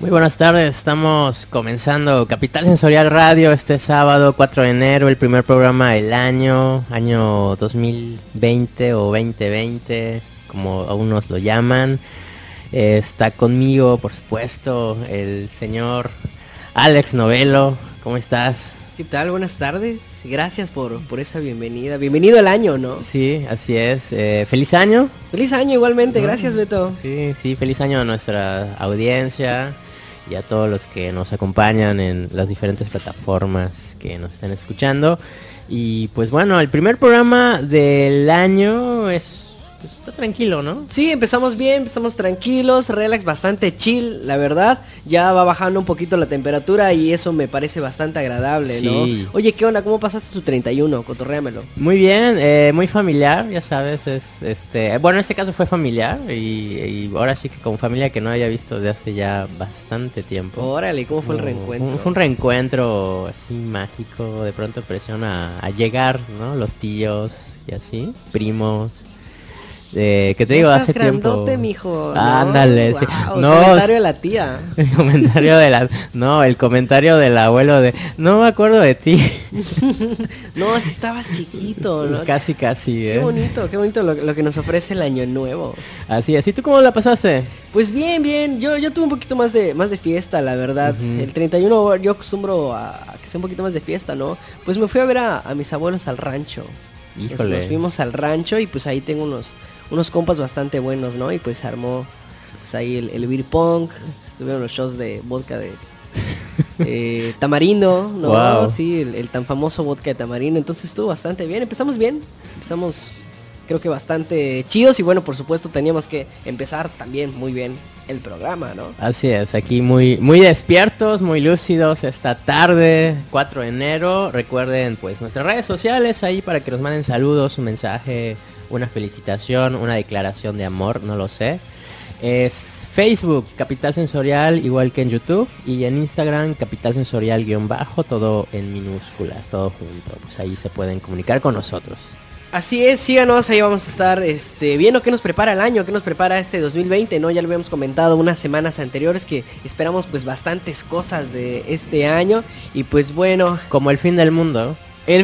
Muy buenas tardes, estamos comenzando Capital Sensorial Radio este sábado 4 de enero, el primer programa del año, año 2020 o 2020, como algunos lo llaman. Eh, está conmigo, por supuesto, el señor Alex Novelo. ¿Cómo estás? ¿Qué tal? Buenas tardes. Gracias por, por esa bienvenida. Bienvenido al año, ¿no? Sí, así es. Eh, feliz año. Feliz año igualmente. Gracias, Beto. Sí, sí, feliz año a nuestra audiencia y a todos los que nos acompañan en las diferentes plataformas que nos están escuchando. Y pues bueno, el primer programa del año es pues está tranquilo, ¿no? Sí, empezamos bien, empezamos tranquilos, relax, bastante chill, la verdad. Ya va bajando un poquito la temperatura y eso me parece bastante agradable, ¿no? Oye, ¿qué onda? ¿Cómo pasaste tu 31? Cotorréamelo. Muy bien, eh, muy familiar, ya sabes, es este, bueno, en este caso fue familiar y, ahora sí que con familia que no había visto desde hace ya bastante tiempo. Órale, ¿cómo fue el reencuentro? Fue un reencuentro así mágico, de pronto presiona a llegar, ¿no? Los tíos y así, primos eh, que te digo, hace tiempo. mijo. Ándale, sí. no, el comentario de la tía. El comentario de la no, el comentario del abuelo de no me acuerdo de ti. no, si estabas chiquito, ¿no? Casi casi, ¿eh? Qué bonito, qué bonito lo, que nos ofrece el año nuevo. Así, así tú cómo la pasaste? Pues bien, bien. Yo yo tuve un poquito más de más de fiesta, la verdad. El 31 yo acostumbro a, que sea un poquito más de fiesta, ¿no? Pues me fui a ver a, mis abuelos al rancho. Híjole. Nos fuimos al rancho y pues ahí tengo unos unos compas bastante buenos, ¿no? Y pues se armó pues ahí el, el beer punk, estuvieron los shows de vodka de eh, tamarindo, ¿no? Sí, el, tan famoso vodka de tamarindo. Entonces estuvo bastante bien. Empezamos bien. Empezamos, creo que bastante chidos. Y bueno, por supuesto, teníamos que empezar también muy bien el programa, ¿no? Así es, aquí muy, muy despiertos, muy lúcidos esta tarde, 4 de enero. Recuerden, pues, nuestras redes sociales ahí para que nos manden saludos, un mensaje una felicitación, una declaración de amor, no lo sé. Es Facebook, Capital Sensorial, igual que en YouTube, y en Instagram, Capital Sensorial guion bajo, todo en minúsculas, todo junto. Pues ahí se pueden comunicar con nosotros. Así es, síganos, ahí vamos a estar este, viendo qué nos prepara el año, qué nos prepara este 2020, ¿no? Ya lo habíamos comentado unas semanas anteriores que esperamos pues bastantes cosas de este año y pues bueno. Como el fin del mundo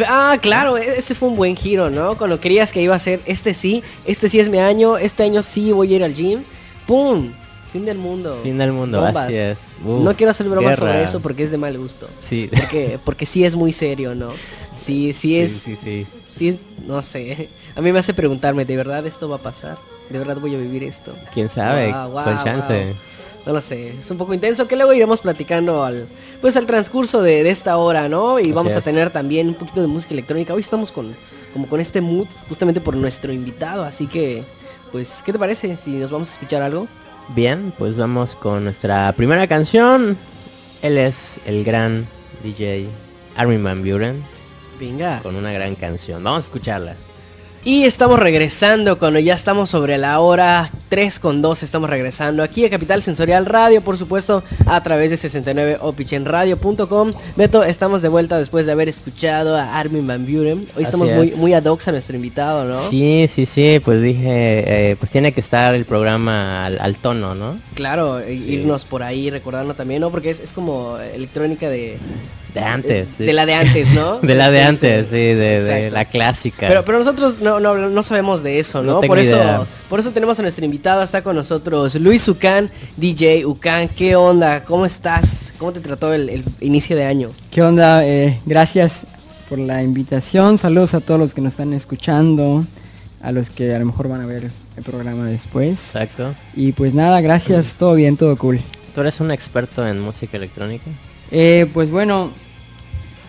ah, claro, e-, ese fue un buen giro, ¿no? Cuando querías que iba a ser, este sí, este sí es mi año, este año sí voy a ir al gym. ¡Pum! Fin del mundo. Fin del mundo, así es. no quiero hacer bromas sobre eso porque es de mal gusto. Sí. Porque, porque sí es muy serio, ¿no? Sí, sí es. Sí, sí, sí. es, no sé. A mí me hace preguntarme, ¿de verdad esto va a pasar? ¿De verdad voy a vivir esto? ¿Quién sabe? Con chance. No lo sé, es un poco intenso que luego iremos platicando al pues al transcurso de, esta hora, ¿no? Y vamos a tener también un poquito de música electrónica. Hoy estamos con como con este mood justamente por nuestro invitado, así que pues ¿qué te parece si nos vamos a escuchar algo? Bien, pues vamos con nuestra primera canción. Él es el gran DJ Armin Van Buren. Venga. Con una gran canción. Vamos a escucharla. Y estamos regresando cuando ya estamos sobre la hora 3 con 2. Estamos regresando aquí a Capital Sensorial Radio, por supuesto, a través de 69opichenradio.com. Beto, estamos de vuelta después de haber escuchado a Armin Van Buren. Hoy estamos muy, muy ad hoc a nuestro invitado, ¿no? Sí, sí, sí. Pues dije, eh, pues tiene que estar el programa al, tono, ¿no? Claro, irnos por ahí recordando también, ¿no? Porque es, es como electrónica de de antes. De, la de antes, ¿no? de la de antes, sí, de, la clásica. Pero, pero nosotros no, no, no sabemos de eso, ¿no? por eso por eso tenemos a nuestro invitado, está con nosotros Luis Ucán, DJ Ucán. ¿Qué onda? ¿Cómo estás? ¿Cómo te trató el, inicio de año? ¿Qué onda? Eh, gracias por la invitación. Saludos a todos los que nos están escuchando, a los que a lo mejor van a ver el programa después. Exacto. Y pues nada, gracias, todo bien, todo cool. ¿Tú eres un experto en música electrónica? Eh, pues bueno,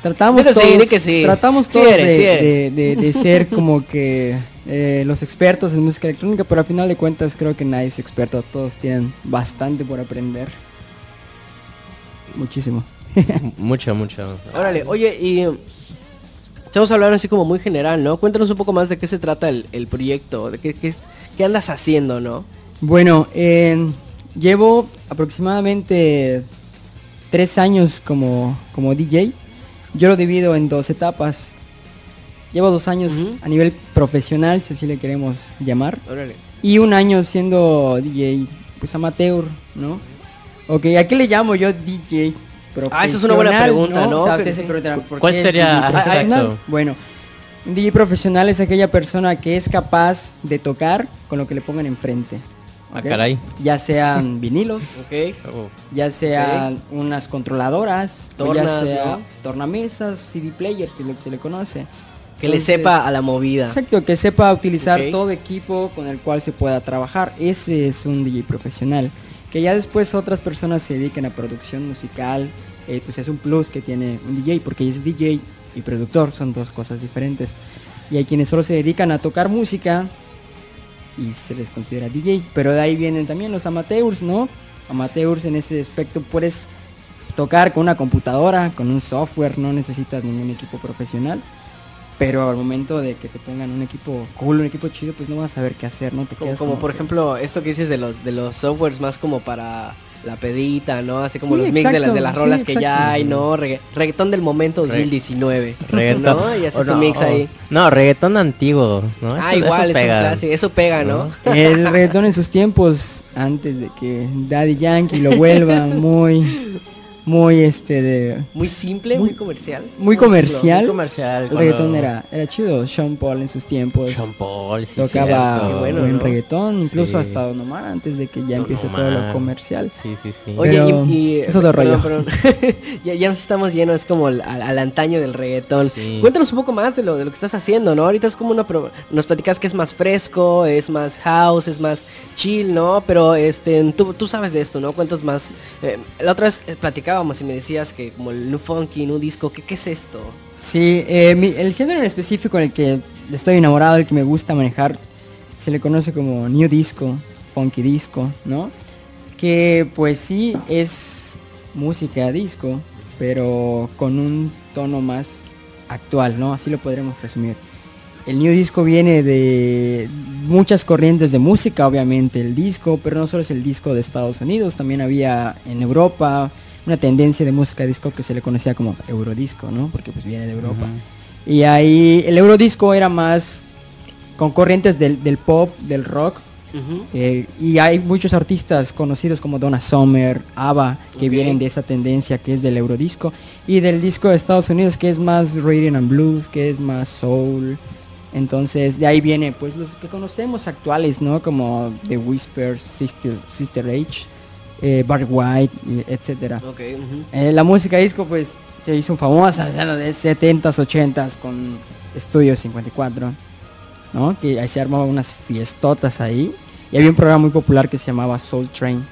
tratamos todos, tratamos todos de, ser como que eh, los expertos en música electrónica, pero al final de cuentas creo que nadie es experto, todos tienen bastante por aprender. Muchísimo. mucho, mucho. Órale, oye, y estamos hablando así como muy general, ¿no? Cuéntanos un poco más de qué se trata el, proyecto, de qué, qué, andas haciendo, ¿no? Bueno, llevo aproximadamente tres años como, como DJ. Yo lo divido en dos etapas. Llevo dos años a nivel profesional, si así le queremos llamar. Y un año siendo DJ, pues amateur, ¿no? Ok, ¿a qué le llamo yo DJ? Ah, esa es una buena pregunta, ¿no? ¿Cuál sería? Bueno, un DJ profesional es aquella persona que es capaz de tocar con lo que le pongan enfrente. Ah, caray. Ya sean vinilos, okay. Oh. ya sean unas controladoras, ya sea tornamesas, CD players, que es lo que se le conoce. Que le sepa a la movida. Exacto, que sepa utilizar todo equipo con el cual se pueda trabajar. Ese es un DJ profesional. Que ya después otras personas se dediquen a producción musical, eh, pues es un plus que tiene un DJ, porque es DJ y productor, son dos cosas diferentes. Y hay quienes solo se dedican a tocar música y se les considera DJ. Pero de ahí vienen también los amateurs, ¿no? Amateurs en ese aspecto puedes tocar con una computadora, con un software, no necesitas ningún equipo profesional. Pero al momento de que te pongan un equipo cool, un equipo chido, pues no vas a saber qué hacer, ¿no? Te como, como, por ejemplo, esto que dices de los, de los softwares más como para la pedita, ¿no? Así como los mix de las, de las rolas que ya hay, ¿no? reggaetón del momento 2019. Reggaetón. ¿no? Y así tu mix ahí. No, reggaetón antiguo, ¿no? Ah, igual, eso pega. eso pega, ¿no? El reggaetón en sus tiempos, antes de que Daddy Yankee lo vuelva muy muy este de muy simple muy, comercial. muy comercial. muy comercial el reggaetón era era chido. Sean Paul en sus tiempos Sean Paul sí, tocaba bueno, buen reggaetón incluso hasta Don Omar antes de que ya empiece todo lo comercial. Sí sí sí. Oye y, eso de rollo. ya, ya, nos estamos llenos es como al, al, antaño del reggaetón. Cuéntanos un poco más de lo de lo que estás haciendo no ahorita es como una nos platicas que es más fresco es más house es más chill no pero este tú, tú sabes de esto no cuentos más eh, la otra vez eh, platicaba y me decías que como el new funky, new disco, ¿qué, qué es esto? Sí, eh, el género en específico en el que estoy enamorado, el que me gusta manejar, se le conoce como new disco, funky disco, ¿no? Que pues sí es música disco, pero con un tono más actual, ¿no? Así lo podremos resumir. El New Disco viene de muchas corrientes de música, obviamente, el disco, pero no solo es el disco de Estados Unidos, también había en Europa, una tendencia de música disco que se le conocía como eurodisco, ¿no? Porque pues viene de Europa. Y ahí el eurodisco era más con corrientes del, pop, del rock. Eh, y hay muchos artistas conocidos como Donna Summer, ABBA, que vienen de esa tendencia que es del eurodisco. Y del disco de Estados Unidos que es más rhythm and blues, que es más soul. Entonces de ahí viene pues los que conocemos actuales, ¿no? Como The Whispers, Sister, Sister Age eh, Barry White, etcétera. Eh, la música disco pues se hizo famosa en los 70s, 80s con Estudio 54, ¿no? Que ahí se armaban unas fiestotas ahí. Y había un programa muy popular que se llamaba Soul Train,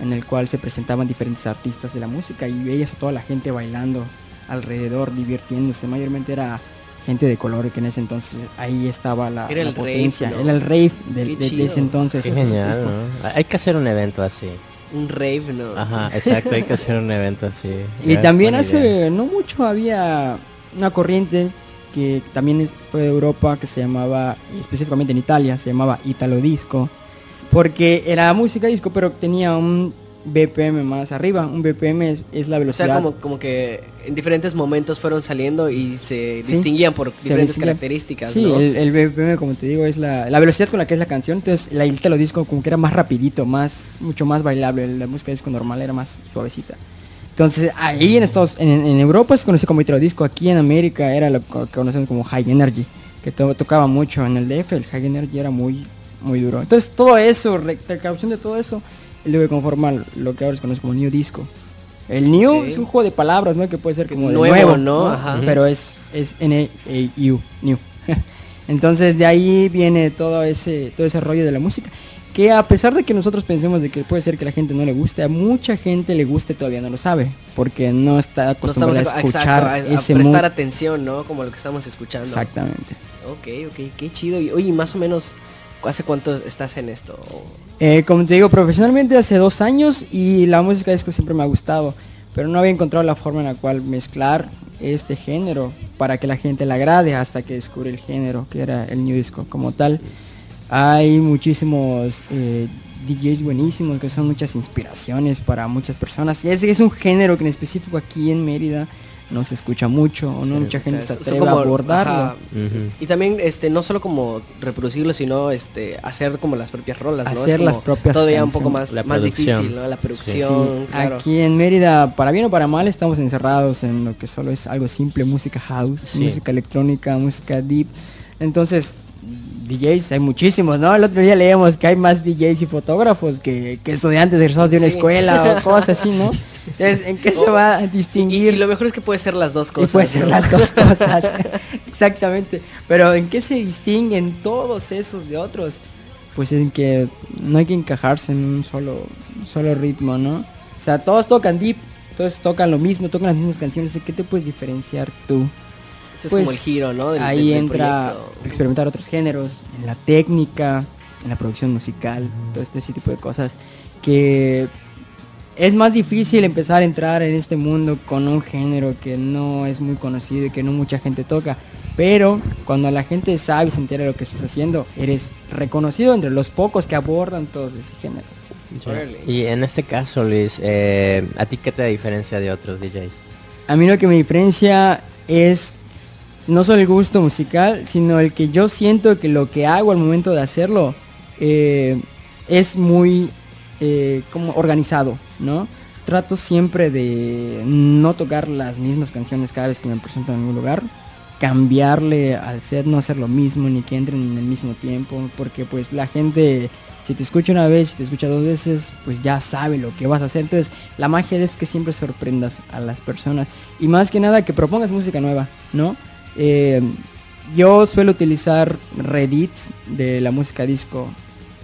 en el cual se presentaban diferentes artistas de la música y veías a toda la gente bailando alrededor, divirtiéndose. Mayormente era gente de color que en ese entonces ahí estaba la, era potencia. Era el rave de, ese entonces. genial, Hay que hacer un evento así un rave, ¿no? Ajá, exacto, hay que hacer un evento así. y también hace no mucho había una corriente que también fue de Europa que se llamaba, específicamente en Italia, se llamaba Italo Disco, porque era música disco, pero tenía un BPM más arriba. Un BPM es, la velocidad. O sea, como, como que en diferentes momentos fueron saliendo y se distinguían por diferentes características. Sí, el, BPM, como te digo, es la, velocidad con la que es la canción. Entonces, la lo disco como que era más rapidito, más mucho más bailable. La música disco normal era más suavecita. Entonces, ahí en Estados en, en Europa se conoce como Italo disco. Aquí en América era lo que conocemos como High Energy, que tocaba mucho en el DF. El High Energy era muy muy duro. Entonces, todo eso, recaudación de todo eso el que conforma lo que ahora se conoce como New Disco. El New es un juego de palabras, ¿no? Que puede ser como nuevo, ¿no? Pero es, es N-A-U, New. Entonces de ahí viene todo ese, todo ese rollo de la música. Que a pesar de que nosotros pensemos de que puede ser que a la gente no le guste, a mucha gente le guste todavía no lo sabe. Porque no está acostumbrada a escuchar a, ese prestar atención, ¿no? Como lo que estamos escuchando. Exactamente. Ok, ok, qué chido. Y oye, más o menos ¿Hace cuánto estás en esto? Eh, como te digo, profesionalmente hace dos años y la música disco siempre me ha gustado, pero no había encontrado la forma en la cual mezclar este género para que la gente le agrade hasta que descubrí el género, que era el new disco como tal. Hay muchísimos eh, DJs buenísimos que son muchas inspiraciones para muchas personas. Y es un género que en específico aquí en Mérida no se escucha mucho o no mucha gente se atreve a abordarlo. Y también este no solo como reproducirlo, sino este hacer como las propias rolas, hacer las propias todavía un poco más, más difícil, ¿no? La producción. Aquí en Mérida, para bien o para mal, estamos encerrados en lo que solo es algo simple, música house, música electrónica, música deep. Entonces, DJs, hay muchísimos, ¿no? El otro día leíamos que hay más DJs y fotógrafos que, estudiantes egresados de una escuela o cosas así, ¿no? Entonces, ¿en qué se va a distinguir? Y, lo mejor es que puede ser las dos cosas. puede ser las dos cosas, exactamente. Pero ¿en qué se distinguen todos esos de otros? Pues en que no hay que encajarse en un solo, solo ritmo, ¿no? O sea, todos tocan deep, todos tocan lo mismo, tocan las mismas canciones. ¿En qué te puedes diferenciar tú? es como el pues, giro, ¿no? ahí entra experimentar otros géneros, en la técnica, en la producción musical, todo este tipo de cosas que es más difícil empezar a entrar en este mundo con un género que no es muy conocido y que no mucha gente toca. Pero cuando la gente sabe y se entera de lo que estás haciendo, eres reconocido entre los pocos que abordan todos esos géneros. Y en este caso, Luis, eh, ¿a ti qué te diferencia de otros DJs? A mí lo que me diferencia es no solo el gusto musical, sino el que yo siento que lo que hago al momento de hacerlo eh, es muy eh, como organizado, ¿no? Trato siempre de no tocar las mismas canciones cada vez que me presento en algún lugar, cambiarle al ser, no hacer lo mismo, ni que entren en el mismo tiempo, porque pues la gente, si te escucha una vez, si te escucha dos veces, pues ya sabe lo que vas a hacer. Entonces, la magia es que siempre sorprendas a las personas. Y más que nada que propongas música nueva, ¿no? Eh, yo suelo utilizar Reddits de la música disco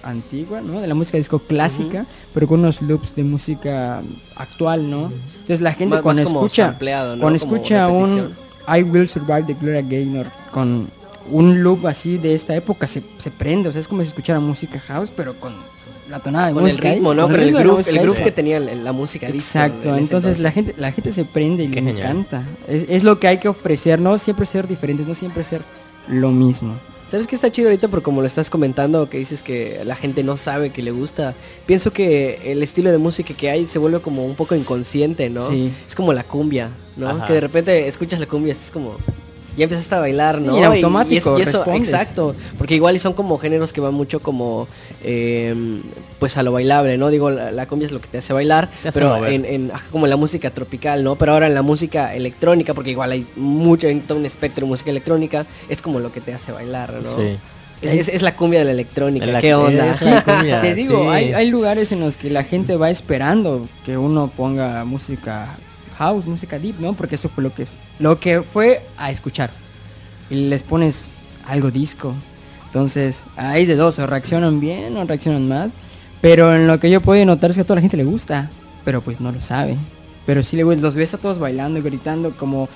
antigua, ¿no? De la música disco clásica, pero con unos loops de música actual, ¿no? Entonces la gente cuando escucha, cuando escucha un I Will Survive de Gloria Gaynor con un loop así de esta época se, se prende, o sea, es como si escuchara música house, pero con la tonada de con música. El ritmo, ¿no? Con el, groove, el groove que tenía la música. Exacto, entonces, la gente la gente se prende y le encanta. Es, es, lo que hay que ofrecer, no siempre ser diferentes, no siempre ser lo mismo. ¿Sabes qué está chido ahorita? Por como lo estás comentando, que dices que la gente no sabe que le gusta. Pienso que el estilo de música que hay se vuelve como un poco inconsciente, ¿no? Sí. Es como la cumbia, ¿no? Que de repente escuchas la cumbia es como, ya empezaste a bailar, ¿no? y automático, y, eso, exacto, porque igual son como géneros que van mucho como, em, pues a lo bailable, ¿no? Digo, la, cumbia es lo que te hace bailar, pero en, como la música tropical, ¿no? Pero ahora en la música electrónica, porque igual hay mucho, en todo un espectro de música electrónica, es como lo que te hace bailar, ¿no? Sí. Es, la cumbia de la electrónica, ¿qué onda? te digo, hay, hay lugares en los que la gente va esperando que uno ponga música house, música deep, ¿no? Porque eso fue lo que lo que fue a escuchar. Y les pones algo disco. Entonces, hay de dos, o reaccionan bien o reaccionan más. Pero en lo que yo puedo notar es que a toda la gente le gusta, pero pues no lo sabe. Pero sí los ves a todos bailando y gritando como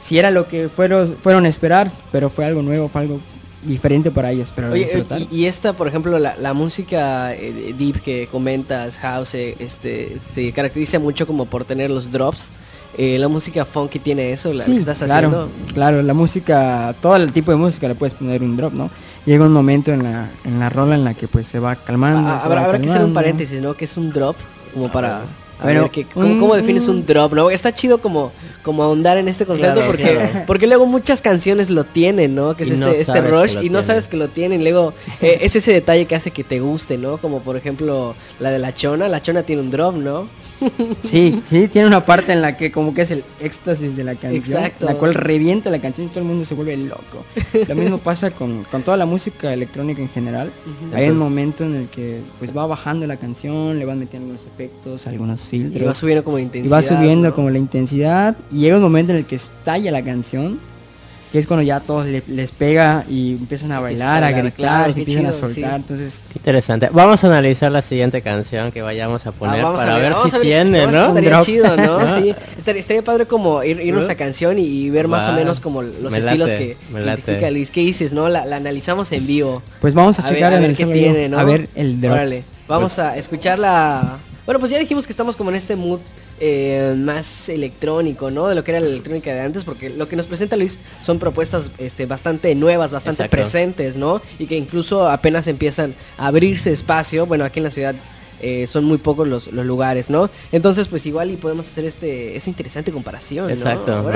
si era lo que fueron, fueron a esperar, pero fue algo nuevo, fue algo diferente para ellos. Pero Oye, y, esta, por ejemplo, la, música eh, deep que comentas, house, eh, este, se caracteriza mucho como por tener los drops. Eh, la música funky tiene eso, la que estás claro, haciendo. Claro, la música, todo el tipo de música le puedes poner un drop, ¿no? Llega un momento en la, en la rola en la que pues se va calmando. Ah, habrá, que hacer un paréntesis, ¿no? Que es un drop, como ah, para... Bueno, ¿cómo, defines un drop? ¿no? Está chido como, como ahondar en este concepto porque, porque luego muchas canciones lo tienen, ¿no? Que es este, este rush y no sabes que lo tienen. Luego eh, es ese detalle que hace que te guste, ¿no? Como por ejemplo la de la chona. La chona tiene un drop, ¿no? Sí, sí, tiene una parte en la que como que es el éxtasis de la canción, Exacto. la cual revienta la canción y todo el mundo se vuelve loco. Lo mismo pasa con, toda la música electrónica en general. Hay un momento en el que pues va bajando la canción, le van metiendo algunos efectos, algunos filtros. Y va subiendo como intensidad. Y va subiendo como la intensidad. Y llega un momento en el que estalla la canción que es cuando ya todos les pega y empiezan a bailar, a, gritar, se empiezan a soltar, entonces... Qué interesante. Vamos a analizar la siguiente canción que vayamos a poner ah, para ver, si tiene, ¿no? Estaría chido, ¿no? sí, estaría, padre como ir, irnos a canción y, ver más o menos como los estilos que identifica Luis. ¿Qué dices, no? La, analizamos en vivo. Pues vamos a, checar a ver, qué tiene, ¿no? A ver el drop. Vamos pues a escuchar la... Bueno, pues ya dijimos que estamos como en este mood eh, más electrónico, ¿no? De lo que era la electrónica de antes, porque lo que nos presenta Luis son propuestas este, bastante nuevas, bastante presentes, ¿no? Y que incluso apenas empiezan a abrirse espacio, bueno, aquí en la ciudad eh, son muy pocos los, lugares, ¿no? Entonces, pues igual y podemos hacer este esa interesante comparación. Exacto, ¿no?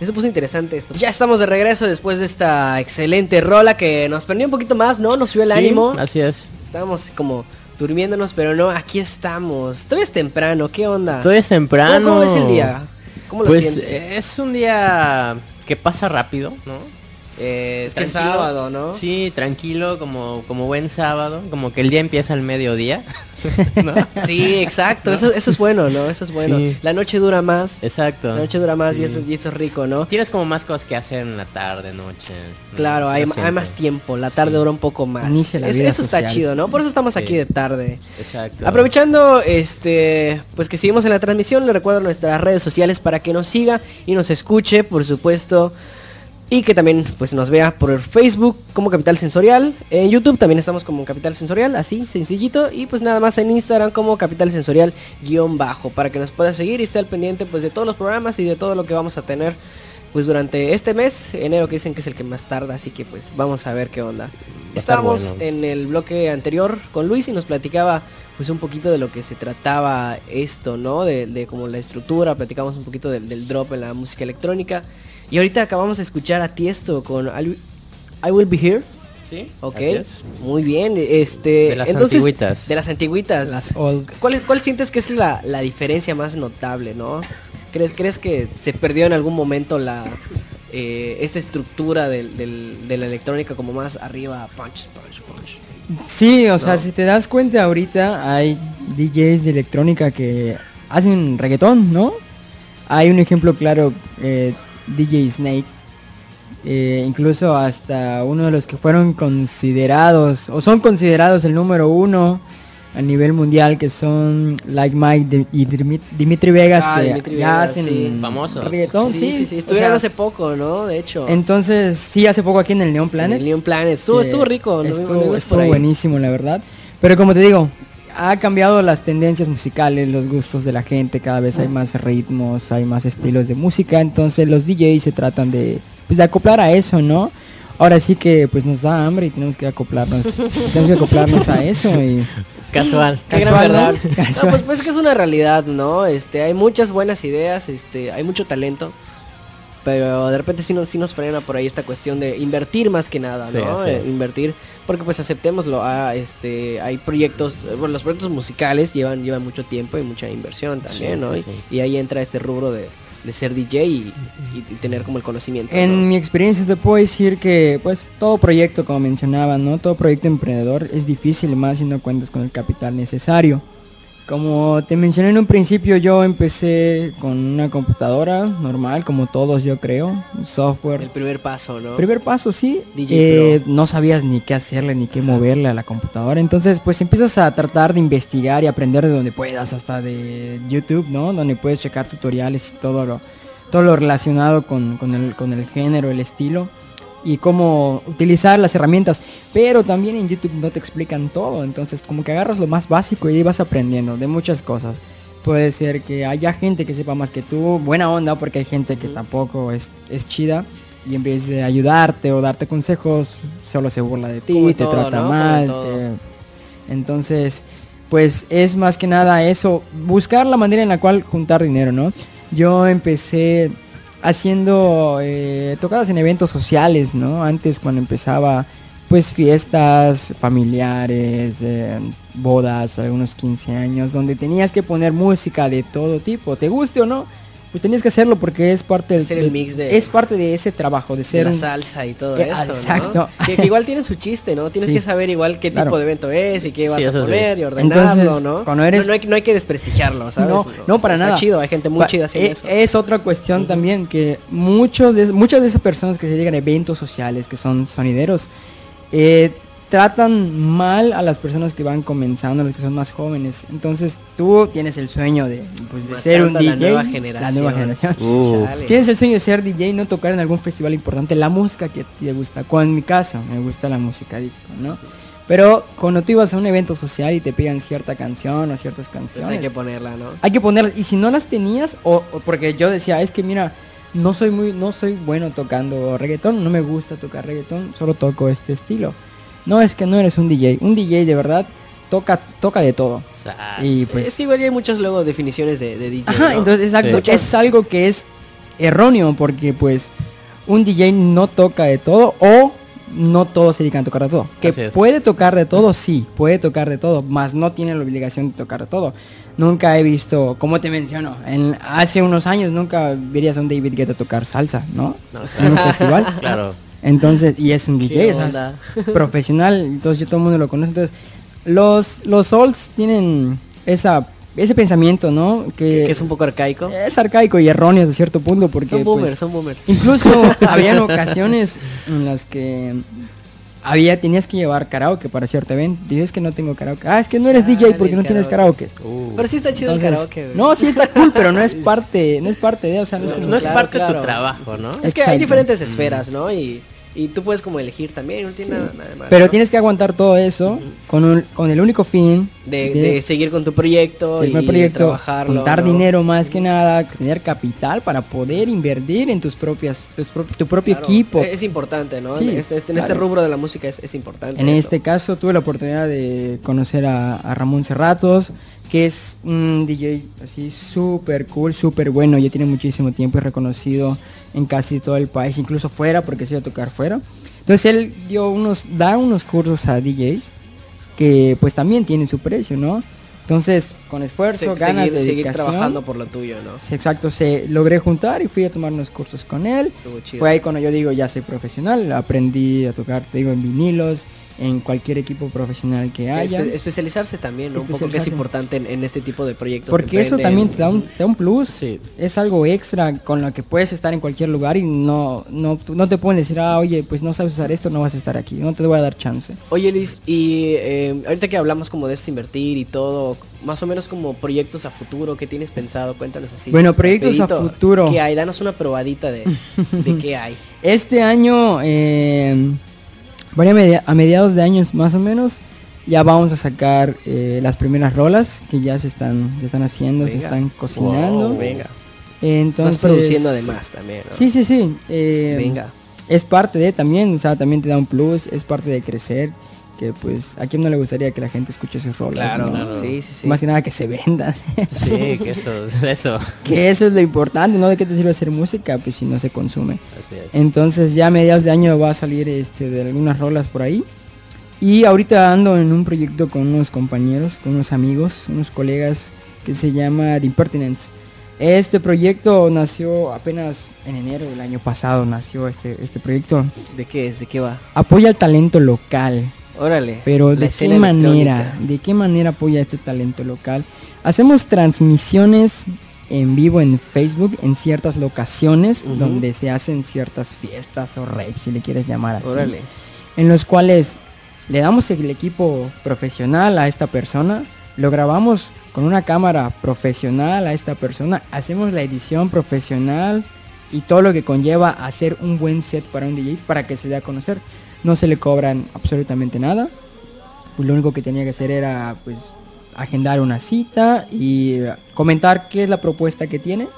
Eso puso interesante esto. Ya estamos de regreso después de esta excelente rola que nos prendió un poquito más, ¿no? Nos subió el ánimo. Así es. Estábamos como durmiéndonos, pero no, aquí estamos. Todavía es temprano, ¿qué onda? Todavía es temprano. ¿Cómo, es el día? ¿Cómo lo pues es un día que pasa rápido, ¿no? Eh, es que sábado, ¿no? Sí, tranquilo, como, como buen sábado, como que el día empieza al mediodía. Sí, exacto, eso, eso es bueno, ¿no? Eso es bueno. La noche dura más. Exacto. La noche dura más y, eso, y eso es rico, ¿no? Tienes como más cosas que hacer en la tarde, noche. Claro, hay, hay, más tiempo, la tarde dura un poco más. eso está chido, ¿no? Por eso estamos aquí de tarde. Exacto. Aprovechando, este, pues que seguimos en la transmisión, le recuerdo nuestras redes sociales para que nos siga y nos escuche, por supuesto y que también pues nos vea por Facebook como Capital Sensorial. En YouTube también estamos como Capital Sensorial, así sencillito. Y pues nada más en Instagram como Capital Sensorial guion bajo para que nos pueda seguir y esté al pendiente pues de todos los programas y de todo lo que vamos a tener pues durante este mes, enero que dicen que es el que más tarda, así que pues vamos a ver qué onda. Estábamos en el bloque anterior con Luis y nos platicaba pues un poquito de lo que se trataba esto, ¿no? De, de como la estructura, platicamos un poquito del, del drop en la música electrónica. Y ahorita acabamos de escuchar a Tiesto con I Will Be Here. Sí. Ok. Muy bien. Este, de las antiguitas. De las antiguitas. Las old. ¿Cuál, ¿Cuál, sientes que es la, la, diferencia más notable, no? ¿Crees, ¿Crees que se perdió en algún momento la eh, esta estructura del, del, de la electrónica como más arriba, punch, punch, punch? Sí, o sea, si te das cuenta ahorita hay DJs de electrónica que hacen reggaetón, ¿no? Hay un ejemplo claro, eh, DJ Snake. Eh, incluso hasta uno de los que fueron considerados, o son considerados el número uno a nivel mundial, que son Like Mike y Dimitri Vegas, ah, que ya hacen famosos. Sí, sí, estuvieron hace poco, ¿no? De hecho. Entonces, sí, hace poco aquí en el Neon Planet. el Neon Planet, estuvo, estuvo rico. Estuvo, estuvo buenísimo, la verdad. Pero como te digo, ha cambiado las tendencias musicales, los gustos de la gente, cada vez hay más ritmos, hay más estilos de música, entonces los DJs se tratan de, pues, de acoplar a eso, ¿no? Ahora sí que pues nos da hambre y tenemos que acoplarnos, tenemos que acoplarnos a eso y casual, casual, ¿verdad? No, pues, pues que es una realidad, ¿no? Este, hay muchas buenas ideas, este, hay mucho talento pero de repente sí nos, sí nos frena por ahí esta cuestión de invertir más que nada, ¿no? Eh, invertir, porque pues aceptémoslo, ah, este, hay proyectos, eh, bueno, los proyectos musicales llevan, llevan mucho tiempo y mucha inversión también, ¿no? Y, ahí entra este rubro de, ser DJ y, tener como el conocimiento. En mi experiencia te puedo decir que pues todo proyecto, como mencionaba, ¿no? Todo proyecto emprendedor es difícil más si no cuentas con el capital necesario. Como te mencioné en un principio, yo empecé con una computadora normal, como todos yo creo, software. El primer paso, ¿no? Primer paso, sí. Eh, no sabías ni qué hacerle, ni qué moverle a la computadora. Entonces, pues empiezas a tratar de investigar y aprender de donde puedas, hasta de YouTube, ¿no? Donde puedes checar tutoriales y todo lo, todo lo relacionado con, el, con el género, el estilo y cómo utilizar las herramientas. Pero también en YouTube no te explican todo. Entonces como que agarras lo más básico y ahí vas aprendiendo de muchas cosas. Puede ser que haya gente que sepa más que tú. Buena onda porque hay gente que tampoco es, es chida. Y en vez de ayudarte o darte consejos, solo se burla de ti, te trata mal. Entonces, pues es más que nada eso. Buscar la manera en la cual juntar dinero, ¿no? Yo empecé haciendo eh, tocadas en eventos sociales, ¿no? Antes cuando empezaba pues fiestas familiares, eh, bodas, algunos 15 años, donde tenías que poner música de todo tipo, te guste o no, pues tenías que hacerlo porque es parte del el mix de es parte de ese trabajo de ser la salsa y todo eh, eso exacto. Que, igual tiene su chiste no tienes que saber igual qué tipo de evento es y qué vas a poner y ordenarlo no cuando eres... no, hay, no, hay, que desprestigiarlo sabes no, no para está nada. chido hay gente muy chida haciendo es, eso. es otra cuestión también que muchos de muchas de esas personas que se llegan a eventos sociales que son sonideros eh, tratan mal a las personas que van comenzando, los que son más jóvenes. Entonces tú tienes el sueño de, pues, de ser un DJ. La nueva generación. Uh. Tienes el sueño de ser DJ y no tocar en algún festival importante la música que te gusta. Con en mi caso, me gusta la música disco, ¿no? Pero cuando tú ibas a un evento social y te pidan cierta canción o ciertas canciones. Pues hay que ponerla, ¿no? Hay que ponerla. Y si no las tenías, o, o porque yo decía, es que mira, no soy muy, no soy bueno tocando reggaetón, no me gusta tocar reggaetón, solo toco este estilo. No es que no eres un DJ. Un DJ de verdad toca, toca de todo. Y pues... Es igual hay muchas luego definiciones de, DJ. Ajá, entonces es algo que es erróneo porque pues un DJ no toca de todo o no todos se dedican a tocar de todo. Que puede tocar de todo, sí, puede tocar de todo, más no tiene la obligación de tocar de todo. Nunca he visto, como te menciono, en, hace unos años nunca verías a un David Guetta tocar salsa, ¿no? En un festival. Claro. Entonces, y es un DJ, profesional, entonces yo todo el mundo lo conoce. Entonces, los, los Olds tienen esa ese pensamiento, ¿no? Que, es un poco arcaico. Es arcaico y erróneo de cierto punto porque... Son boomers, pues, son boomers. Incluso habían ocasiones en las que había, tenías que llevar karaoke para cierto evento. Dices que no tengo karaoke. Ah, es que no eres DJ porque no tienes karaoke. Uh. Pero sí está chido el karaoke. No, sí está cool, pero no es parte, no es parte de, o sea, no, es, parte de tu trabajo, ¿no? Es que hay diferentes esferas, ¿no? Y y tú puedes como elegir también, no tiene nada, de malo. Pero tienes que aguantar todo eso con, un, con el único fin de, seguir con tu proyecto y proyecto, trabajarlo. Dar dinero más que nada, tener capital para poder invertir en tus propias, tu propio equipo. Es importante, ¿no? en este, este, este rubro de la música es, importante. En este caso tuve la oportunidad de conocer a, a Ramón Cerratos que es un DJ así súper cool, súper bueno, ya tiene muchísimo tiempo y reconocido en casi todo el país, incluso fuera, porque se iba a tocar fuera. Entonces él dio unos, da unos cursos a DJs que pues también tienen su precio, ¿no? Entonces, con esfuerzo, ganas de seguir trabajando por lo tuyo, ¿no? Exacto, se logré juntar y fui a tomar unos cursos con él. Fue ahí cuando yo digo, ya soy profesional, aprendí a tocar, te digo, en vinilos, en cualquier equipo profesional que haya. especializarse también, Un poco que es importante en, este tipo de proyectos. Porque eso también te da un, te da un plus, es algo extra con lo que puedes estar en cualquier lugar y no, no, no te pueden decir, ah, oye, pues no sabes usar esto, no vas a estar aquí, no te voy a dar chance. Oye Luis, y eh, ahorita que hablamos como de este invertir y todo, más o menos como proyectos a futuro, ¿qué tienes pensado? Cuéntanos así. Bueno, proyectos a futuro. ¿Qué hay? Danos una probadita de, de qué hay. Este año... Eh, a mediados de años más o menos, ya vamos a sacar eh, las primeras rolas que ya se están, están haciendo, se están cocinando. venga. Entonces, Estás produciendo además también. Sí, sí, sí. Eh, venga. Es parte de también, o sea, también te da un plus, es parte de crecer que pues a quién no le gustaría que la gente escuche sus rolas. Claro, Sí, sí, sí. Más que nada que se vendan. Sí, que eso, eso. que eso es lo importante, ¿no? De qué te sirve hacer música, pues si no se consume. Entonces ya a mediados de año va a salir este de algunas rolas por ahí. Y ahorita ando en un proyecto con unos compañeros, con unos amigos, unos colegas que se llama The Impertinence. Este proyecto nació apenas en enero del año pasado, nació este, este proyecto. ¿De qué es? ¿De qué va? Apoya el talento local. Órale. Pero ¿de qué manera? ¿De qué manera apoya este talento local? Hacemos transmisiones en vivo en Facebook en ciertas locaciones donde se hacen ciertas fiestas o rapes, si le quieres llamar así. Órale. En los cuales le damos el equipo profesional a esta persona, lo grabamos con una cámara profesional a esta persona, hacemos la edición profesional y todo lo que conlleva hacer un buen set para un DJ para que se dé a conocer no se le cobran absolutamente nada. Pues lo único que tenía que hacer era pues agendar una cita y comentar qué es la propuesta que tiene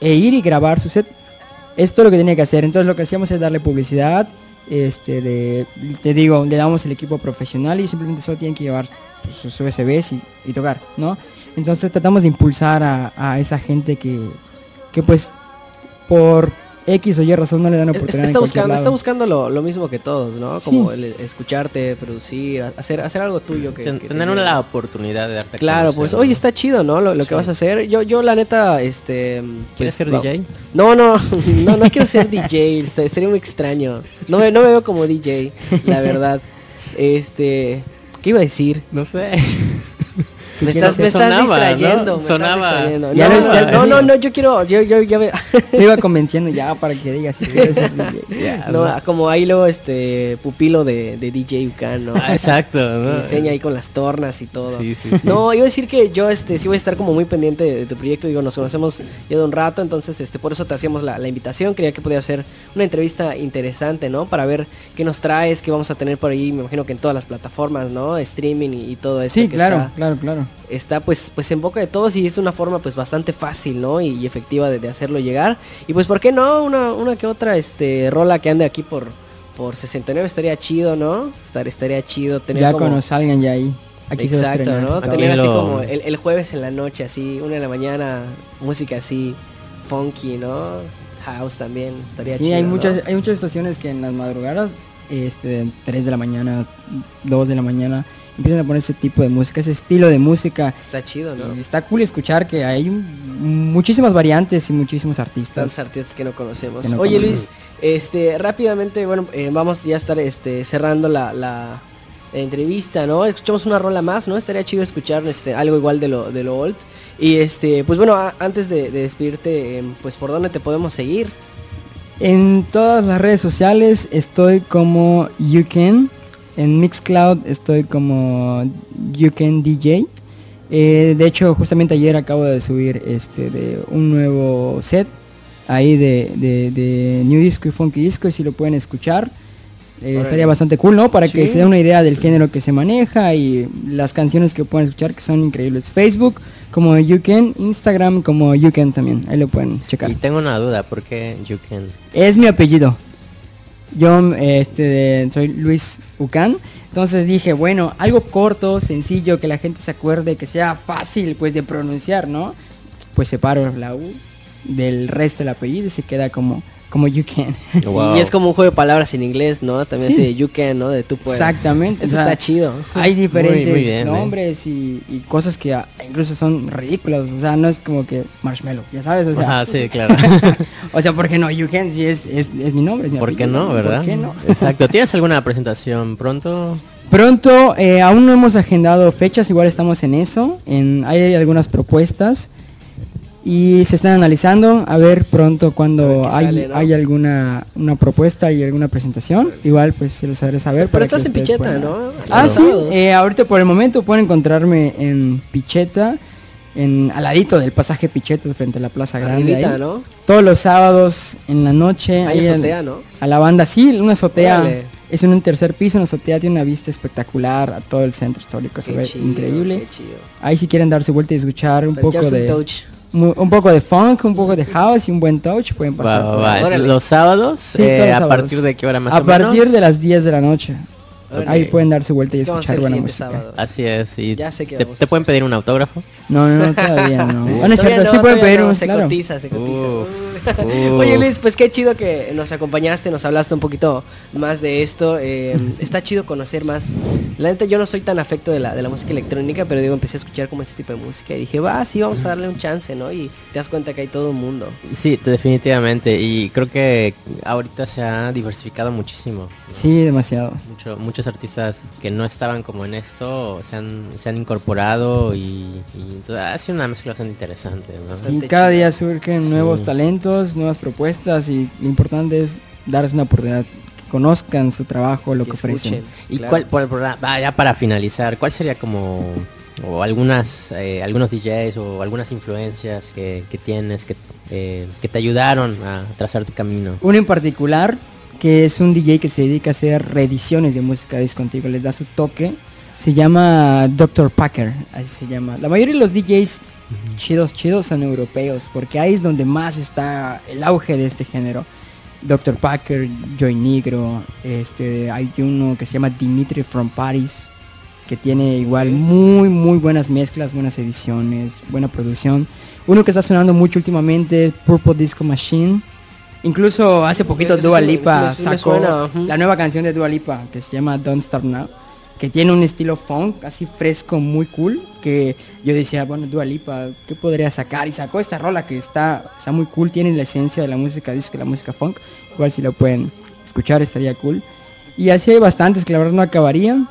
e ir y grabar su set. Esto es lo que tenía que hacer. Entonces lo que hacíamos es darle publicidad. Este de, te digo, le damos el equipo profesional y simplemente solo tienen que llevar sus USBs y, tocar, ¿no? Entonces tratamos de impulsar a, a esa gente que, que pues por X o Y razón no le dan oportunidad. Está, buscando, está buscando lo, mismo que todos, ¿no? Como escucharte, producir, hacer, hacer algo tuyo. Que, tener una oportunidad de darte Claro, pues, oye, está chido, ¿no? Lo, que vas a hacer. Yo, yo la neta, este... ¿Quieres pues, ser DJ? No, no, no, no quiero ser DJ, sería muy extraño. No me, no me veo como DJ, la verdad. Este... ¿Qué iba a decir? No sé. Me estás, me estás distrayendo. ¿no? Sonaba. no, no, no, yo quiero, yo, yo, ya me... iba convenciendo ya para que digas si no, como ahí luego este pupilo de, de DJ Ucan, ¿no? Ah, exacto, ¿no? enseña ahí con las tornas y todo. Sí, sí, No, iba a decir que yo este sí voy a estar como muy pendiente de, tu proyecto, digo, nos conocemos ya de un rato, entonces este por eso te hacíamos la, la invitación, creía que podía ser una entrevista interesante, ¿no? Para ver qué nos traes, qué vamos a tener por ahí, me imagino que en todas las plataformas, ¿no? Streaming y, todo eso. Sí, claro, claro, claro está pues, pues en boca de todos y es una forma pues bastante fácil, ¿no? Y, efectiva de, hacerlo llegar. Y pues, ¿por qué no? Una, una que otra este, rola que ande aquí por, por 69 estaría chido, ¿no? estaría chido tener Ya como... cuando salgan ya ahí. Aquí Exacto, se va a ¿no? Tener así como el, jueves en la noche, así, una de la mañana, música así, funky, ¿no? House también, estaría sí, hay muchas, hay muchas estaciones que en las madrugadas, este, 3 de la mañana, 2 de la mañana, empiezan a poner ese tipo de música, ese estilo de música. Está chido, ¿no? Y está cool escuchar que hay muchísimas variantes y muchísimos artistas. artistas que no conocemos. Oye Luis, este, rápidamente, bueno, eh, vamos ya a estar este, cerrando la, la, entrevista, ¿no? Escuchamos una rola más, ¿no? Estaría chido escuchar este, algo igual de lo, de lo old. Y este, pues bueno, antes de, despedirte, em, pues por dónde te podemos seguir. En todas las redes sociales estoy como You Can. En Mixcloud estoy como You Can DJ. Eh, de hecho, justamente ayer acabo de subir este de un nuevo set ahí de, de, New Disco y Funky Disco, y si lo pueden escuchar. Eh, sería bastante cool, ¿no? Para que se den una idea del género que se maneja y las canciones que pueden escuchar que son increíbles. Facebook como You Can, Instagram como You Can también, ahí lo pueden checar. Y tengo una duda, ¿por qué You Can? Es mi apellido. Yo este, soy Luis Ucan. Entonces dije, bueno, algo corto, sencillo, que la gente se acuerde, que sea fácil pues de pronunciar, ¿no? Pues separo la U del resto del apellido y se queda como como you can. Y es como un juego de palabras en inglés, ¿no? También sí. you can, ¿no? De tú puedes. Exactamente. Eso está chido. Hay diferentes ¿eh? nombres y, cosas que incluso son ridículas. O sea, no es como que marshmallow, ya sabes. O sea, ah, sí, claro. o sea, ¿por qué no? You can, si es, es, mi nombre. ¿Por qué no, verdad? ¿Por qué no? Exacto. ¿Tienes alguna presentación pronto? Pronto, eh, aún no hemos agendado fechas, igual estamos en eso. En, hay algunas propuestas y se están analizando a ver pronto cuando hay, hay alguna una propuesta y alguna presentación. Igual pues se les haré saber pero estás en Picheta ¿no? ah sí eh, ahorita por el momento pueden encontrarme en Picheta en al ladito del pasaje Picheta frente a la Plaza Grande ¿no? todos los sábados en la noche hay azotea ¿no? a la banda. Sí una azotea. Es en un tercer piso, una azotea tiene una vista espectacular a todo el centro histórico, se ve increíble. Ahí si quieren darse vuelta y escuchar un poco de un poco de funk, un poco de house y un buen touch pueden pasar. ¿Los sábados? Eh, ¿A partir de qué hora más a partir de las 10 de la noche. Ahí pueden darse vuelta y escuchar buena música. Así es. Y ya sé que te, pueden pedir un autógrafo? No, no, todavía no. bueno, es cierto, sí pueden pedir un se cotiza, se cotiza. Oye Luis, pues qué chido que nos acompañaste, nos hablaste un poquito más de esto. Eh, está chido conocer más. La neta yo no soy tan afecto de la, de la música electrónica, pero digo, empecé a escuchar como ese tipo de música y dije, va, sí, vamos a darle un chance, ¿no? Y te das cuenta que hay todo un mundo. Sí, definitivamente. Y creo que ahorita se ha diversificado muchísimo. Sí, demasiado. Mucho, muchos artistas que no estaban como en esto se han, se han incorporado y, ha sido una mezcla bastante interesante. ¿no? cada día surgen nuevos talentos, nuevas propuestas y lo importante es darles una oportunidad que conozcan su trabajo, lo que, ofrecen. Y cuál, ya para finalizar, ¿cuál sería como o algunas eh, algunos DJs o algunas influencias que, tienes que, eh, que te ayudaron a trazar tu camino? Uno en particular que es un DJ que se dedica a hacer reediciones de música disco contigo, les da su toque. Se llama Dr. Packer, así se llama. La mayoría de los DJs chidos, chidos son europeos, porque ahí es donde más está el auge de este género. Dr. Packer, Joy Negro, este, hay uno que se llama Dimitri from Paris, que tiene igual muy, muy buenas mezclas, buenas ediciones, buena producción. Uno que está sonando mucho últimamente, Purple Disco Machine Incluso hace poquito Dua Lipa sacó la nueva canción de Dua Lipa que se llama Don't Start Now, que tiene un estilo funk así fresco, muy cool, que yo decía, bueno, Dua Lipa, ¿qué podría sacar? Y sacó esta rola que está, está muy cool, tiene la esencia de la música disco y la música funk, igual si lo pueden escuchar estaría cool. Y así hay bastantes que la verdad no acabarían.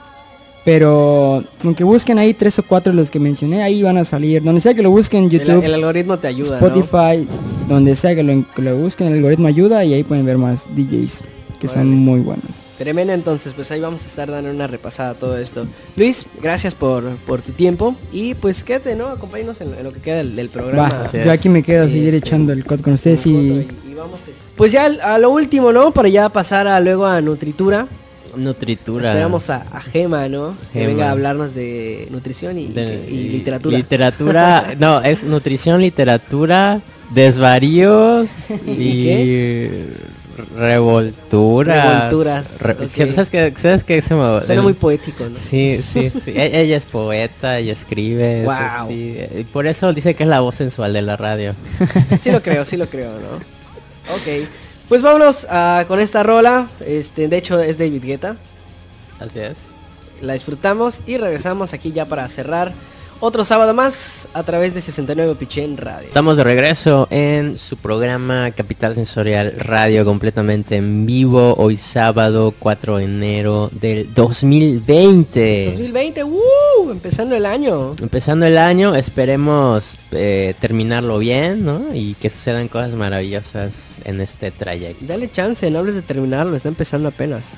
Pero aunque busquen ahí tres o cuatro de los que mencioné, ahí van a salir. Donde sea que lo busquen, YouTube. El, algoritmo te ayuda. Spotify, donde sea que lo, busquen, el algoritmo ayuda y ahí pueden ver más DJs que son muy buenos. Tremendo entonces, pues ahí vamos a estar dando una repasada a todo esto. Luis, gracias por, tu tiempo y pues quédate, ¿no? Acompáñanos en, lo que queda del, programa. yo aquí me quedo a seguir este, echando el code con ustedes y... Pues ya a lo último, ¿no? Para ya pasar a, luego a Nutritura. Nutritura. Esperamos a, Gema, ¿no? Que venga a hablarnos de nutrición y, literatura. Literatura, no, es nutrición, literatura, desvaríos y... Revolturas. Revolturas. ¿Sabes qué? ¿Sabes qué? Se Suena muy poético, ¿no? Sí, sí, sí. E-, ella es poeta, y escribe. Wow. Y por eso dice que es la voz sensual de la radio. sí lo creo, sí lo creo, ¿no? Ok. Pues vámonos uh, con esta rola. Este, de hecho es David Guetta. Así es. La disfrutamos y regresamos aquí ya para cerrar otro sábado más a través de 69 Pichén Radio. Estamos de regreso en su programa Capital Sensorial Radio completamente en vivo hoy sábado 4 de enero del 2020. 2020, ¡uh! Empezando el año. Empezando el año, esperemos eh, terminarlo bien, ¿no? Y que sucedan cosas maravillosas en este trayecto. Dale chance, no hables de terminarlo, está empezando apenas.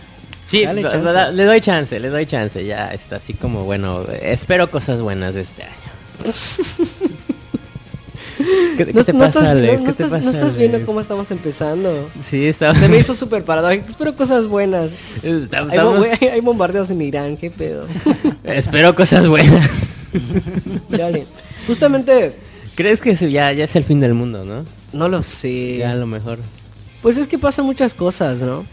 Sí, le doy chance, le doy chance. Ya está así como, bueno, espero cosas buenas de este año. ¿Qué, te pasa, Alex? ¿Qué te pasa, no estás viendo cómo estamos empezando. Sí, está. Se me hizo súper paradójico. Espero cosas buenas. Hay, bombardeos en Irán, qué pedo. Espero cosas buenas. Dale. Justamente. ¿Crees que ya, ya es el fin del mundo, no? No lo sé. Ya a lo mejor. Pues es que pasan muchas cosas, ¿no?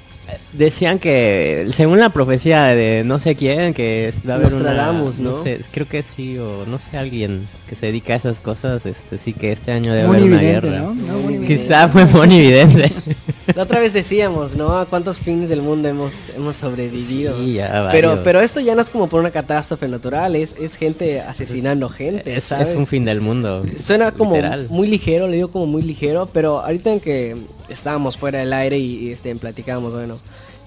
Decían que, según la profecía de no sé quién, que va a haber una, ¿no? sé, creo que sí, o no sé, alguien que se dedica a esas cosas, este sí que este año debe haber una guerra. ¿no? Quizá fue muy evidente. La otra vez decíamos, ¿no? ¿A cuántos fines del mundo hemos, hemos sobrevivido? pero, pero esto ya no es como por una catástrofe natural, es, es gente asesinando gente, es, Es un fin del mundo. Suena como muy ligero, le digo como muy ligero, pero ahorita en que estábamos fuera del aire y, este, platicábamos, bueno,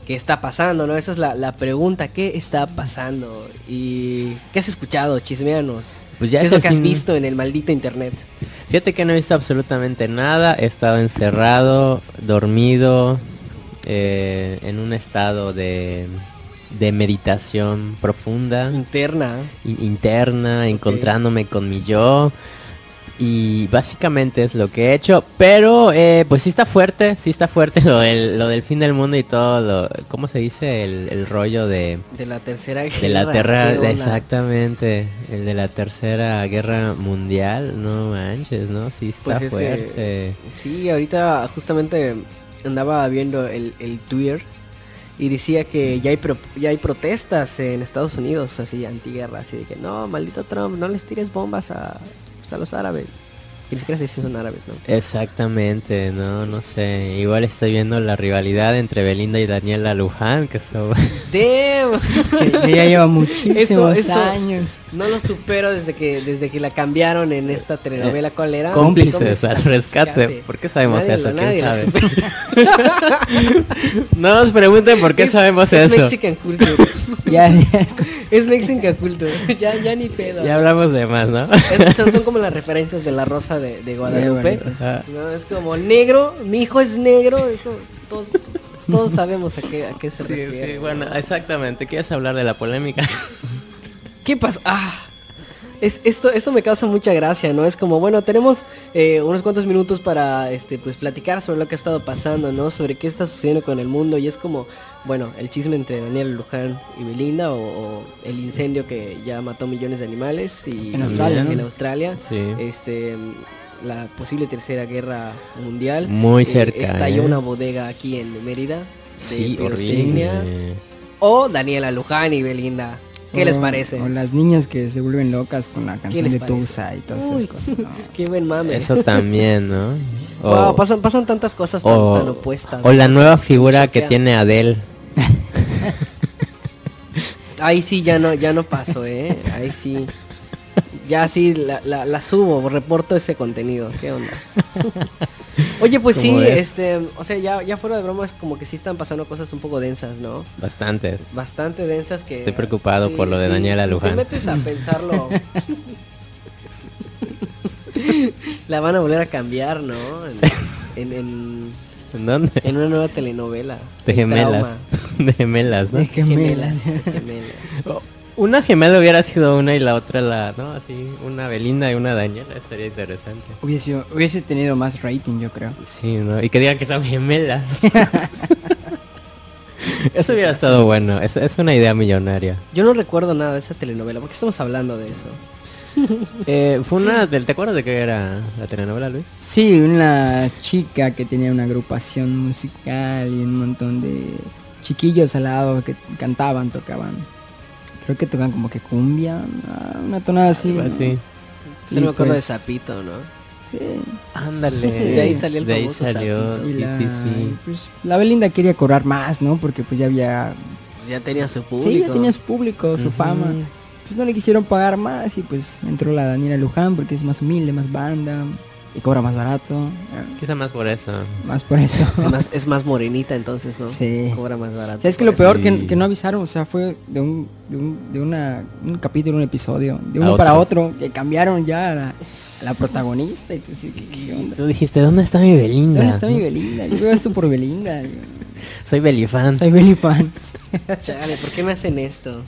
¿qué está pasando? ¿No? Esa es la, pregunta, ¿qué está pasando? ¿Y qué has escuchado? Chismeanos. Pues ya ¿Qué es lo que has visto en el maldito internet? Fíjate que no he visto absolutamente nada, he estado encerrado, dormido, eh, en un estado de, de meditación profunda. Interna. interna, encontrándome con mi yo. Y básicamente es lo que he hecho. Pero eh, pues sí está fuerte, sí está fuerte lo del, lo del fin del mundo y todo lo... ¿Cómo se dice? El, rollo de... De la tercera guerra. De la tercera... Exactamente. El de la tercera guerra mundial. No manches, ¿no? Sí está pues fuerte. sí, ahorita justamente andaba viendo el, el Twitter. Y decía que ya hay, ya hay protestas en Estados Unidos, así, antiguerra, así de que no, maldito Trump, no les tires bombas a, a los árabes. Y ni siquiera sé si son árabes, ¿no? Exactamente, no, no sé. Igual estoy viendo la rivalidad entre Belinda y Daniela Luján, que son... ¡Damn! que ya lleva muchísimos años. No lo supero desde que desde que la cambiaron en esta telenovela. ¿Cuál era? Cómplices al rescate. ¿Por qué sabemos eso? ¿Quién sabe? no nos pregunten por qué sabemos es eso. Mexican Culture. ya, ya es, es, Mexican Culture. Ya, ya ni pedo. Ya hablamos de más, ¿no? son, son, como las referencias de la rosa de, de Guadalupe. ¿no? Es como negro, mi hijo es negro. Eso, todos, todos sabemos a qué, a qué se sí, refiere. Sí, bueno, exactamente. ¿Quieres hablar de la polémica? ¿Qué pasa? Ah, es, esto, esto me causa mucha gracia, ¿no? Es como, bueno, tenemos eh, unos cuantos minutos para este, pues, platicar sobre lo que ha estado pasando, ¿no? Sobre qué está sucediendo con el mundo. Y es como, bueno, el chisme entre Daniel Luján y Belinda, o, el incendio que ya mató millones de animales y en Australia, en Australia este la posible tercera guerra mundial. Muy eh, cerca. estalló ¿eh? una bodega aquí en Mérida. Sí, horrible. O Daniela Luján y Belinda. ¿Qué les parece? O las niñas que se vuelven locas con la canción de Tusa y todas esas cosas. Qué buen mame. Eso también, ¿no? O, pasan, pasan tantas cosas tan, opuestas. O la nueva figura que tiene Adele. Ahí sí ya no, ya no paso, ¿eh? Ahí sí. Ya sí la, la, la subo, reporto ese contenido. ¿Qué onda? Oye, pues sí, este, o sea, ya, ya fuera de bromas, como que sí están pasando cosas un poco densas, ¿no? Bastante. Bastante densas que... Estoy preocupado por lo de Daniela Luján. te metes a pensarlo... La van a volver a cambiar, ¿no? En, en, en, dónde? En una nueva telenovela. De gemelas. De gemelas, ¿no? De gemelas. De gemelas. Una gemela hubiera sido una y la otra la, ¿no? Así, una Belinda y una Daniela, sería interesante. Hubiese, hubiese tenido más rating, yo creo. Sí, ¿no? Y que digan que son gemelas. eso hubiera estado bueno, es, es una idea millonaria. Yo no recuerdo nada de esa telenovela, ¿por qué estamos hablando de eso? eh, fue una del, ¿te acuerdas de qué era la telenovela, Luis? Sí, una chica que tenía una agrupación musical y un montón de chiquillos al lado que cantaban, tocaban. Creo que tocan como que cumbia, una tonada así. así. Se me acuerdo de Zapito, ¿no? Sí. Ándale. de ahí salió el De ahí salió, sí, la, sí, sí. Pues, la Belinda quería cobrar más, ¿no? Porque pues ya había... Pues ya tenía su público. Sí, ya tenía su público, su fama. Pues no le quisieron pagar más y pues entró la Daniela Luján porque es más humilde, más banda y cobra más barato. Quizá más por eso. Más por eso. es, más, morenita entonces, ¿no? Sí. Cobra más barato. ¿Sabes que lo peor que, no avisaron? O sea, fue de un, de un, de una, un capítulo, un episodio, de uno para otro, que cambiaron ya la protagonista y tú, sí, tú dijiste, ¿dónde está mi Belinda? ¿Dónde está mi Belinda? Yo veo esto por Belinda. Soy Belifan. Soy Belifan. Chale, ¿por qué me hacen esto?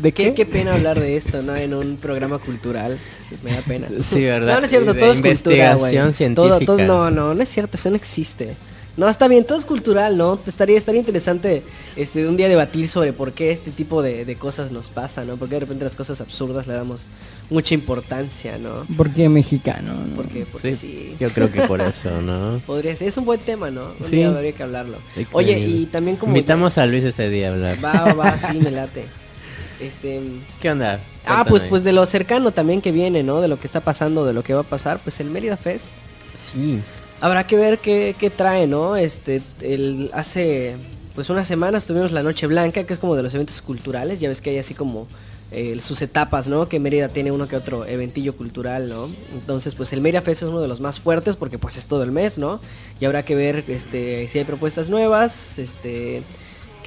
¿De qué? Qué pena hablar de esto, ¿no? En un programa cultural. Me da pena. Sí, ¿verdad? No, no es cierto, todo es cultura, güey. Todo, todo, no, no, no es cierto, eso no existe. No, está bien, todo es cultural, ¿no? Estaría, estaría interesante este, un día debatir sobre por qué este tipo de, cosas nos pasa, ¿no? Porque de repente las cosas absurdas le damos mucha importancia, ¿no? Porque mexicano, ¿no? Porque, porque sí, Yo creo que por eso, ¿no? Podría ser, es un buen tema, ¿no? Un sí. día habría que hablarlo. Oye, y también como... Invitamos a Luis ese día a hablar. Va, va, va, sí, me late. Este... ¿Qué onda? Ah, pues, pues de lo cercano también que viene, ¿no? De lo que está pasando, de lo que va a pasar, pues el Mérida Fest. Sí. Habrá que ver qué, trae, ¿no? Este, el, hace pues unas semanas tuvimos la Noche Blanca, que es como de los eventos culturales, ya ves que hay así como eh, sus etapas, ¿no? Que Mérida tiene uno que otro eventillo cultural, ¿no? Entonces, pues el Mérida Fest es uno de los más fuertes porque pues es todo el mes, ¿no? Y habrá que ver este, si hay propuestas nuevas, este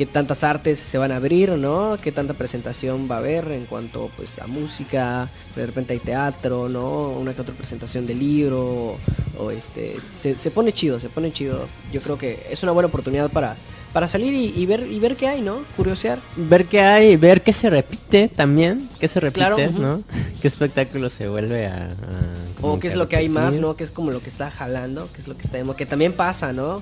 qué tantas artes se van a abrir, ¿no? Qué tanta presentación va a haber en cuanto pues a música, de repente hay teatro, ¿no? Una que otra presentación de libro, o, este, se, pone chido, se pone chido. Yo creo que es una buena oportunidad para, para salir y, ver y ver qué hay, ¿no? Curiosear. Ver qué hay, ver qué se repite también, qué se repite, ¿no? Qué espectáculo se vuelve a... o qué es lo que hay más, ¿no? Que es como lo que está jalando, qué es lo que está... Que también pasa, ¿no?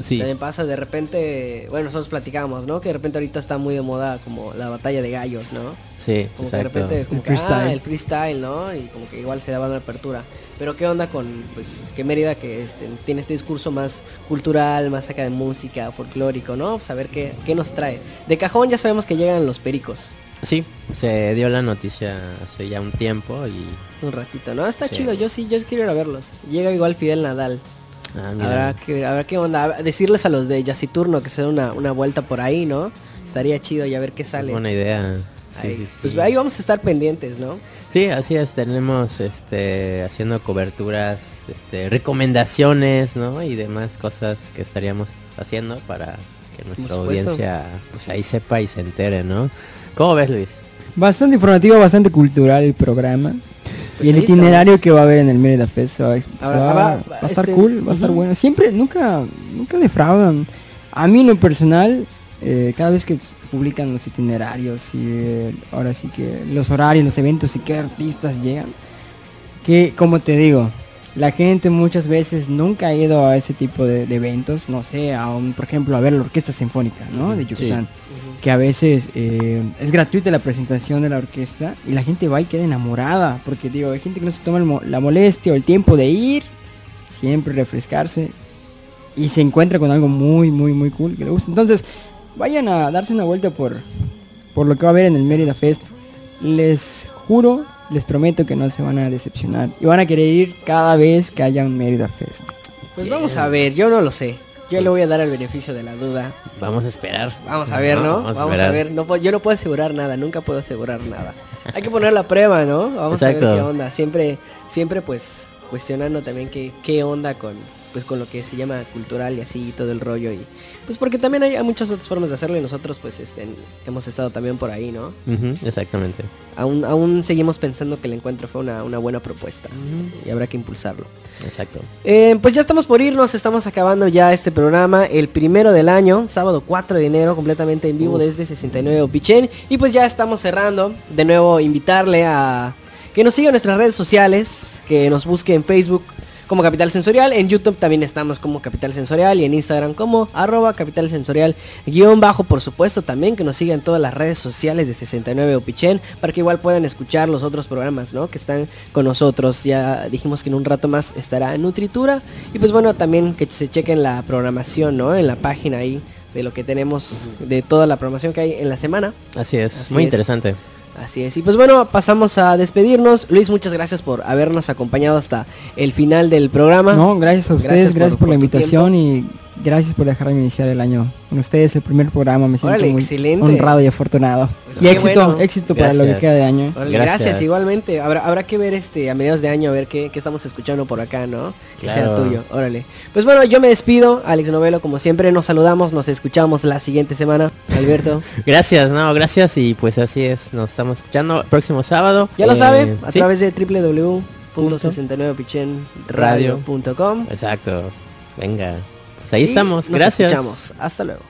Sí. También pasa de repente, bueno, nosotros platicamos, ¿no? Que de repente ahorita está muy de moda como la batalla de gallos, ¿no? Sí, como que de repente como el, freestyle. Ah, el freestyle, ¿no? Y como que igual se daba una apertura. Pero qué onda con, pues, que Mérida que este, tiene este discurso más cultural, más acá de música, folclórico, ¿no? Saber pues, qué, qué nos trae. De cajón ya sabemos que llegan los pericos. Sí, se dio la noticia hace ya un tiempo y... Un ratito, ¿no? Está chido, yo sí, yo quiero ir a verlos. Llega igual Fidel Nadal. Ah, habrá que habrá que onda decirles a los de Yaciturno que se den una, una vuelta por ahí, ¿no? Estaría chido y a ver qué sale. buena idea. Pues ahí vamos a estar pendientes, ¿no? Sí, así es, tenemos este haciendo coberturas, este recomendaciones, ¿no? Y demás cosas que estaríamos haciendo para que nuestra audiencia pues ahí sepa y se entere, ¿no? ¿Cómo ves, Luis? Bastante informativo, bastante cultural el programa. Y el itinerario que va a haber en el Mérida Fest va, a estar este, cool, va a estar bueno. Siempre, nunca, nunca defraudan. A mí en lo personal, eh, cada vez que publican los itinerarios y eh, ahora sí que los horarios, los eventos y qué artistas llegan, que como te digo, la gente muchas veces nunca ha ido a ese tipo de, eventos, no sé, a un, por ejemplo, a ver la Orquesta Sinfónica, ¿no? De Yucatán que a veces eh, es gratuita la presentación de la orquesta y la gente va y queda enamorada, porque digo, hay gente que no se toma la molestia o el tiempo de ir, siempre refrescarse y se encuentra con algo muy, muy, muy cool que le gusta. Entonces, vayan a darse una vuelta por, por lo que va a haber en el Mérida Fest. Les juro, les prometo que no se van a decepcionar y van a querer ir cada vez que haya un Mérida Fest. Pues vamos a ver, yo no lo sé. Yo le voy a dar el beneficio de la duda. Vamos a esperar. Vamos a ver, ¿no? Vamos, a, ver. No, yo no puedo asegurar nada, nunca puedo asegurar nada. Hay que poner la prueba, ¿no? Vamos a ver qué onda. Siempre, siempre pues cuestionando también qué, qué onda con, pues con lo que se llama cultural y así y todo el rollo y pues porque también hay, muchas otras formas de hacerlo y nosotros pues este hemos estado también por ahí, ¿no? exactamente. Aún, aún seguimos pensando que el encuentro fue una, buena propuesta y habrá que impulsarlo. Exacto. Eh, pues ya estamos por irnos, estamos acabando ya este programa, el primero del año, sábado 4 de enero, completamente en vivo desde 69 Opichen y pues ya estamos cerrando. De nuevo invitarle a que nos siga en nuestras redes sociales, que nos busque en Facebook como Capital Sensorial. En YouTube también estamos como Capital Sensorial y en Instagram como arroba Capital Sensorial guion bajo, por supuesto, también que nos sigan todas las redes sociales de 69 Opichen para que igual puedan escuchar los otros programas, ¿no? Que están con nosotros. Ya dijimos que en un rato más estará Nutritura y pues bueno, también que se chequen la programación, ¿no? En la página ahí de lo que tenemos, de toda la programación que hay en la semana. Así es, muy interesante. Así es, y pues bueno, pasamos a despedirnos. Luis, muchas gracias por habernos acompañado hasta el final del programa. No, gracias a ustedes, gracias por, la invitación y Gracias por dejarme iniciar el año con ustedes, el primer programa. Me siento muy honrado y afortunado. Pues y éxito, éxito para lo que queda de año. gracias. igualmente. Habrá, habrá que ver este a mediados de año, a ver qué, estamos escuchando por acá, ¿no? Que sea tuyo. Órale. Pues bueno, yo me despido, Alex Novelo, como siempre, nos saludamos, nos escuchamos la siguiente semana. Alberto. gracias, no, gracias. Y pues así es, nos estamos escuchando próximo sábado. Ya lo sabe, eh, a través de www.69pichenradio.com. Exacto. Venga ahí estamos. Gracias. Escuchamos. Hasta luego.